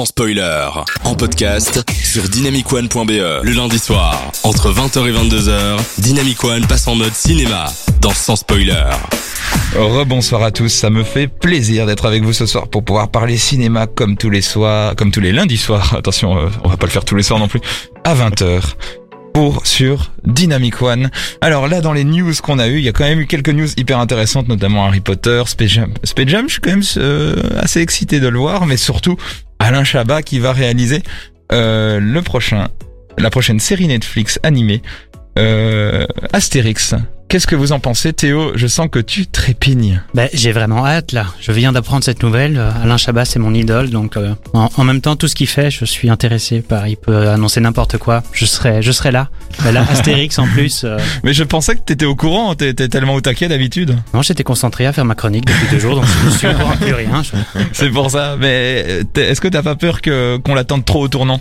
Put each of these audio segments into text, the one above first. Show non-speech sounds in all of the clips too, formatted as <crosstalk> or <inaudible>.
sans spoiler. En podcast sur dynamicone.be. Le lundi soir, entre 20h et 22h, Dynamic One passe en mode cinéma dans Sans spoiler. Rebonsoir à tous, ça me fait plaisir d'être avec vous ce soir pour pouvoir parler cinéma comme tous les soirs, comme tous les lundis soirs. Attention, euh, on va pas le faire tous les soirs non plus. À 20h pour sur Dynamic One. Alors là, dans les news qu'on a eu, il y a quand même eu quelques news hyper intéressantes, notamment Harry Potter, Space Jam. Space Jam, je suis quand même euh, assez excité de le voir, mais surtout Alain Chabat qui va réaliser euh, le prochain, la prochaine série Netflix animée euh, Astérix. Qu'est-ce que vous en pensez, Théo? Je sens que tu trépignes. Ben, j'ai vraiment hâte là. Je viens d'apprendre cette nouvelle. Euh, Alain Chabat, c'est mon idole, donc euh, en, en même temps, tout ce qu'il fait, je suis intéressé par. Il peut annoncer n'importe quoi. Je serai, je serai là. Ben là, Astérix en plus. euh, <laughs> Mais je pensais que t'étais au courant, t'es tellement au taquet d'habitude. Non, j'étais concentré à faire ma chronique depuis deux jours, donc je suis au courant de plus rien. Je- <laughs> C'est pour ça. Mais est-ce que t'as pas peur que qu'on l'attende trop au tournant?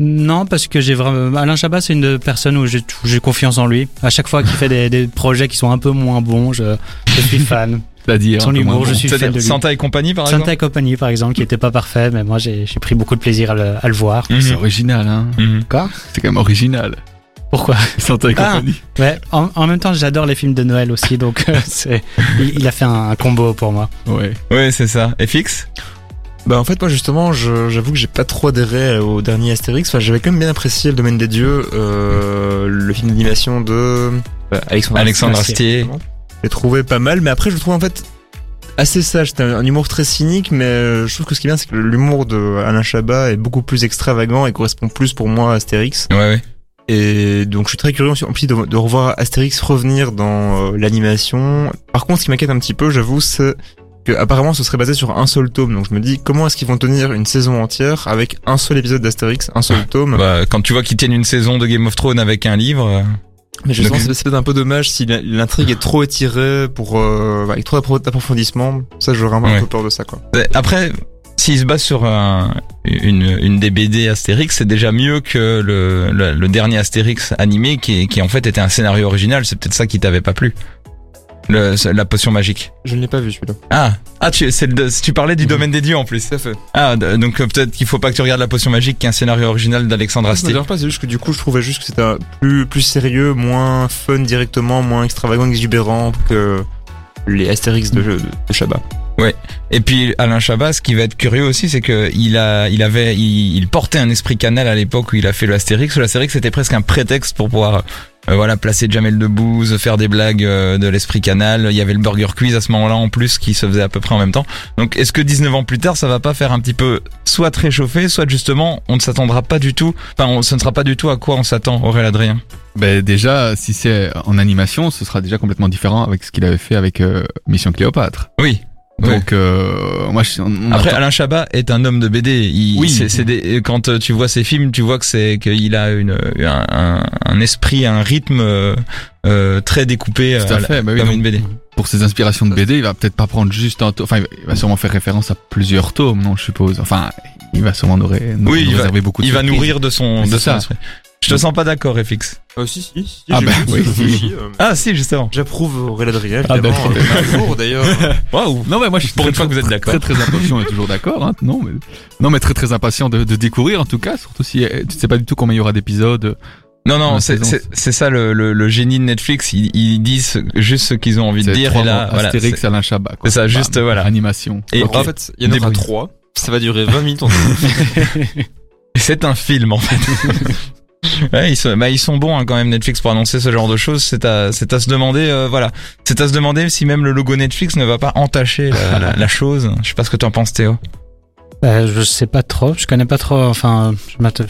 Non, parce que j'ai vraiment. Alain Chabat, c'est une de personnes où j'ai confiance en lui. À chaque fois qu'il fait des, des projets qui sont un peu moins bons, je, je suis fan. <laughs> C'est-à-dire Son un peu moins humour, je bon. suis fan C'est-à-dire de lui. Santa et compagnie, par Santa et exemple compagnie, par exemple, qui était pas parfait, mais moi j'ai j'ai pris beaucoup de plaisir à le, à le voir. C'est Mhm. original, hein. Mhm. Quoi? C'est quand même original. Pourquoi? Santa et Ah. compagnie. Ouais, en, en même temps, j'adore les films de Noël aussi, donc euh, c'est, il, il a fait un, combo pour moi. Ouais. Ouais, c'est ça. Et fixe Bah en fait moi justement je- j'avoue que j'ai pas trop adhéré au dernier Astérix. Enfin j'avais quand même bien apprécié le domaine des dieux, euh, le film d'animation de euh, Alexandre. Alexandre Astier. Astier. J'ai trouvé pas mal, mais après je le trouve en fait assez sage. C'était un, un humour très cynique, mais euh, je trouve que ce qui est bien c'est que l'humour de Alain Chabat est beaucoup plus extravagant et correspond plus pour moi à Astérix. Ouais, ouais. Et donc je suis très curieux aussi en plus de, de revoir Astérix revenir dans euh, l'animation. Par contre ce qui m'inquiète un petit peu j'avoue c'est que apparemment ce serait basé sur un seul tome. Donc je me dis comment est-ce qu'ils vont tenir une saison entière avec un seul épisode d'Astérix, un seul tome. Bah, quand tu vois qu'ils tiennent une saison de Game of Thrones avec un livre, euh, Mais je Donc- sens que c'est peut-être un peu dommage si l'intrigue est trop étirée pour euh, avec trop d'appro- d'approfondissement. Ça j'aurais un, Ouais. un peu peur de ça quoi. euh, après, s'ils se basent sur un, une, une des BD Astérix, c'est déjà mieux que le, le, le dernier Astérix animé qui, qui en fait était un scénario original. C'est peut-être ça qui t'avait pas plu. Le, la potion magique. Je ne l'ai pas vu celui-là. Ah, ah tu, c'est le- tu parlais du Mhm. domaine des dieux en plus. Tout à fait. Ah, donc euh, peut-être qu'il faut pas que tu regardes la potion magique qui est un scénario original d'Alexandre Astier. pas, c'est juste que du coup je trouvais juste que c'était plus plus sérieux, moins fun directement, moins extravagant, exubérant que les Astérix de, de, de Chabat. Et puis Alain Chabat, ce qui va être curieux aussi, c'est que il a, il avait, il, il portait un esprit canal à l'époque où il a fait le Astérix. L'Astérix c'était presque un prétexte pour pouvoir, voilà, placer Jamel Debbouze, faire des blagues euh, de l'esprit canal. Il y avait le Burger Quiz à ce moment-là en plus qui se faisait à peu près en même temps. Donc est-ce que 19 ans plus tard, ça va pas faire un petit peu soit très chauffé, soit justement on ne s'attendra pas du tout. Enfin, on, ce ne sera pas du tout à quoi on s'attend, Aurélien Adrien? Ben déjà, si c'est en animation, ce sera déjà complètement différent avec ce qu'il avait fait avec euh, Mission Cléopâtre. Oui. Ouais. Donc, euh, moi, je, on Après, attend- Alain Chabat est un homme de BD. Il, Oui. c'est, des- quand euh, tu vois ses films, tu vois que c'est qu'il a une un, un, esprit, un rythme euh, euh, très découpé Tout à euh, fait, bah oui, comme donc, une BD. pour ses inspirations de BD, il va peut-être pas prendre juste un tome. Enfin, il va sûrement faire référence à plusieurs tomes, non, je suppose. Enfin, il va sûrement nous- Oui, il va- beaucoup de Il va surprises. nourrir de son Mais de son ça. esprit. Je te sens pas d'accord, FX. Euh, si, si, si, Ah j'ai bah vu, oui. si, si, euh, Ah si, justement. J'approuve Aurélien Adrien, Ah, évidemment. d'accord. euh, un jour, d'ailleurs. <laughs> Waouh. Non, mais moi, je suis Pour très, une fois que vous êtes d'accord. Très, très impatient, on est toujours d'accord, hein. Non, mais, non, mais très, très impatient de, de découvrir, en tout cas, surtout si euh, tu sais pas du tout combien il y aura d'épisodes. Non, non, La c'est, saison. c'est, c'est ça le, le, le génie de Netflix. Ils, ils disent juste ce qu'ils ont envie de dire. Et là, voilà, Astérix, c'est- Alain Chabat, quoi. c'est ça, juste, Bam, voilà. Animation. Et en fait, il y en aura trois. Ça va durer 20 minutes. <laughs> C'est un film en fait. <laughs> ouais, ils sont, bah, ils sont bons hein, quand même Netflix pour annoncer ce genre de choses. C'est à, c'est à se demander, euh, voilà, c'est à se demander si même le logo Netflix ne va pas entacher la, la, la chose. Je sais pas ce que tu en penses, Théo. Euh, je sais pas trop, je connais pas trop, enfin, je,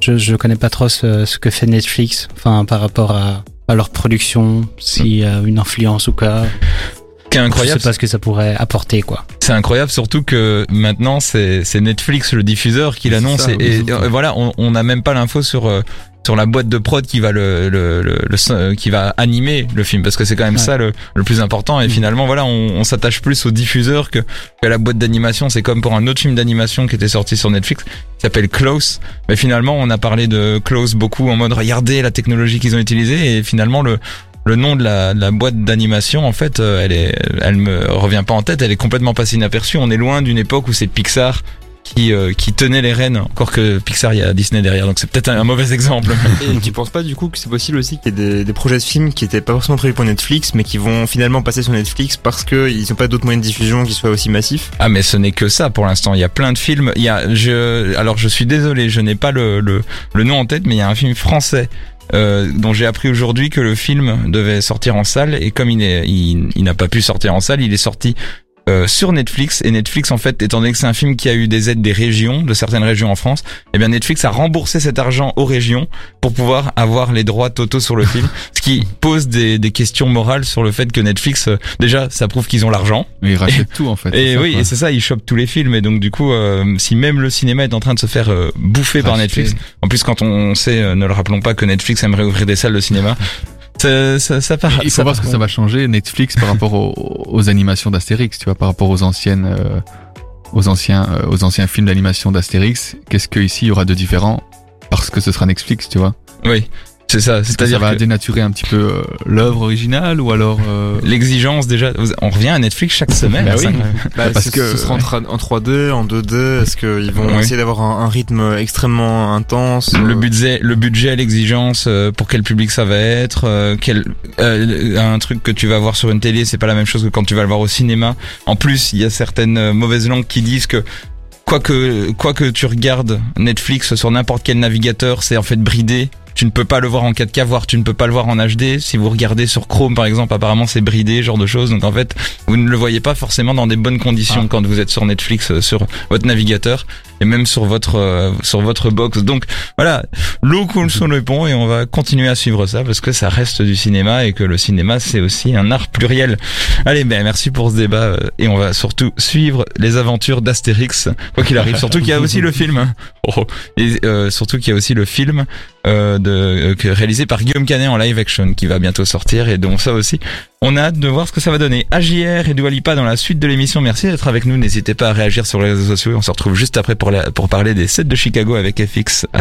je, je connais pas trop ce, ce que fait Netflix, enfin, par rapport à, à leur production, s'il y a une influence ou quoi. Qui est Je incroyable, sais pas ce que ça pourrait apporter, quoi. c'est incroyable surtout que maintenant c'est, c'est Netflix le diffuseur qui l'annonce et, voilà, on on n'a même pas l'info sur euh, sur la boîte de prod qui va le, le, le, le- euh, qui va animer le film parce que c'est quand même Ouais. ça le, le plus important et Mhm. finalement voilà on, on s'attache plus au diffuseur que à la boîte d'animation c'est comme pour un autre film d'animation qui était sorti sur Netflix qui s'appelle Close mais finalement on a parlé de Close beaucoup en mode regardez la technologie qu'ils ont utilisée et finalement le le nom de la, de la boîte d'animation en fait euh, elle est elle me revient pas en tête elle est complètement passée inaperçue on est loin d'une époque où c'est Pixar qui euh, qui tenait les rênes. Encore que Pixar, il y a Disney derrière, donc c'est peut-être un, un mauvais exemple. <laughs> Et tu penses pas du coup que c'est possible aussi qu'il y ait des, des projets de films qui étaient pas forcément prévus pour Netflix, mais qui vont finalement passer sur Netflix parce que ils ont pas d'autres moyens de diffusion qui soient aussi massifs? Ah mais ce n'est que ça pour l'instant. Il y a plein de films. Il y a je alors je suis désolé, je n'ai pas le, le le nom en tête, mais il y a un film français. Euh, dont j'ai appris aujourd'hui que le film devait sortir en salle et comme il il n'a pas pu sortir en salle, il est sorti euh, sur Netflix et Netflix en fait étant donné que c'est un film qui a eu des aides des régions de certaines régions en France eh bien Netflix a remboursé cet argent aux régions pour pouvoir avoir les droits totaux sur le film <laughs> ce qui pose des, des questions morales sur le fait que Netflix euh, déjà ça prouve qu'ils ont l'argent Mais ils rachètent tout en fait. et ça, oui, quoi. et c'est ça, ils chopent tous les films. Et donc du coup, euh, si même le cinéma est en train de se faire euh, bouffer par. Netflix, en plus quand on sait, euh, ne le rappelons pas que Netflix aimerait ouvrir des salles de cinéma, ça, ça, ça part. Il faut voir ce que ça va changer Netflix par rapport aux, aux animations d'Astérix, tu vois, par rapport aux anciennes, euh, aux anciens, euh, aux anciens films d'animation d'Astérix. Qu'est-ce que ici il y aura de différent parce que ce sera Netflix, tu vois? Oui, c'est ça. Que ça C'est-à-dire va que dénaturer un petit peu euh, l'œuvre originale ou alors euh, l'exigence déjà, on revient à Netflix chaque semaine. Bah oui. <laughs> Bah, Parce que- que ce sera en, tra- en 3D, en 2D. Est-ce qu'ils vont Ouais. essayer d'avoir un, un rythme extrêmement intense Le euh, budget, le budget, l'exigence, euh, pour quel public ça va être, euh, quel euh, un truc que tu vas voir sur une télé, c'est pas la même chose que quand tu vas le voir au cinéma. En plus, il y a certaines mauvaises langues qui disent que quoi que quoi que tu regardes Netflix sur n'importe quel navigateur, c'est en fait bridé. Tu ne peux pas le voir en 4K, voire tu ne peux pas le voir en HD. Si vous regardez sur Chrome, par exemple, apparemment c'est bridé, genre de choses. Donc en fait, vous ne le voyez pas forcément dans des bonnes conditions Ah. quand vous êtes sur Netflix, euh, sur votre navigateur et même sur votre euh, sur votre box. Donc voilà, l'eau coule sous le pont et on va continuer à suivre ça parce que ça reste du cinéma et que le cinéma c'est aussi un art pluriel. Allez, ben merci pour ce débat euh, et on va surtout suivre les aventures d'Astérix quoi qu'il arrive. Surtout qu'il y a aussi le film. <laughs> Oh, et euh, surtout qu'il y a aussi le film euh, de euh, réalisé par Guillaume Canet en live action qui va bientôt sortir et donc ça aussi on a hâte de voir ce que ça va donner. AJR et Dua Lipa dans la suite de l'émission. Merci d'être avec nous. N'hésitez pas à réagir sur les réseaux sociaux. On se retrouve juste après pour, parler des sets de Chicago avec FX.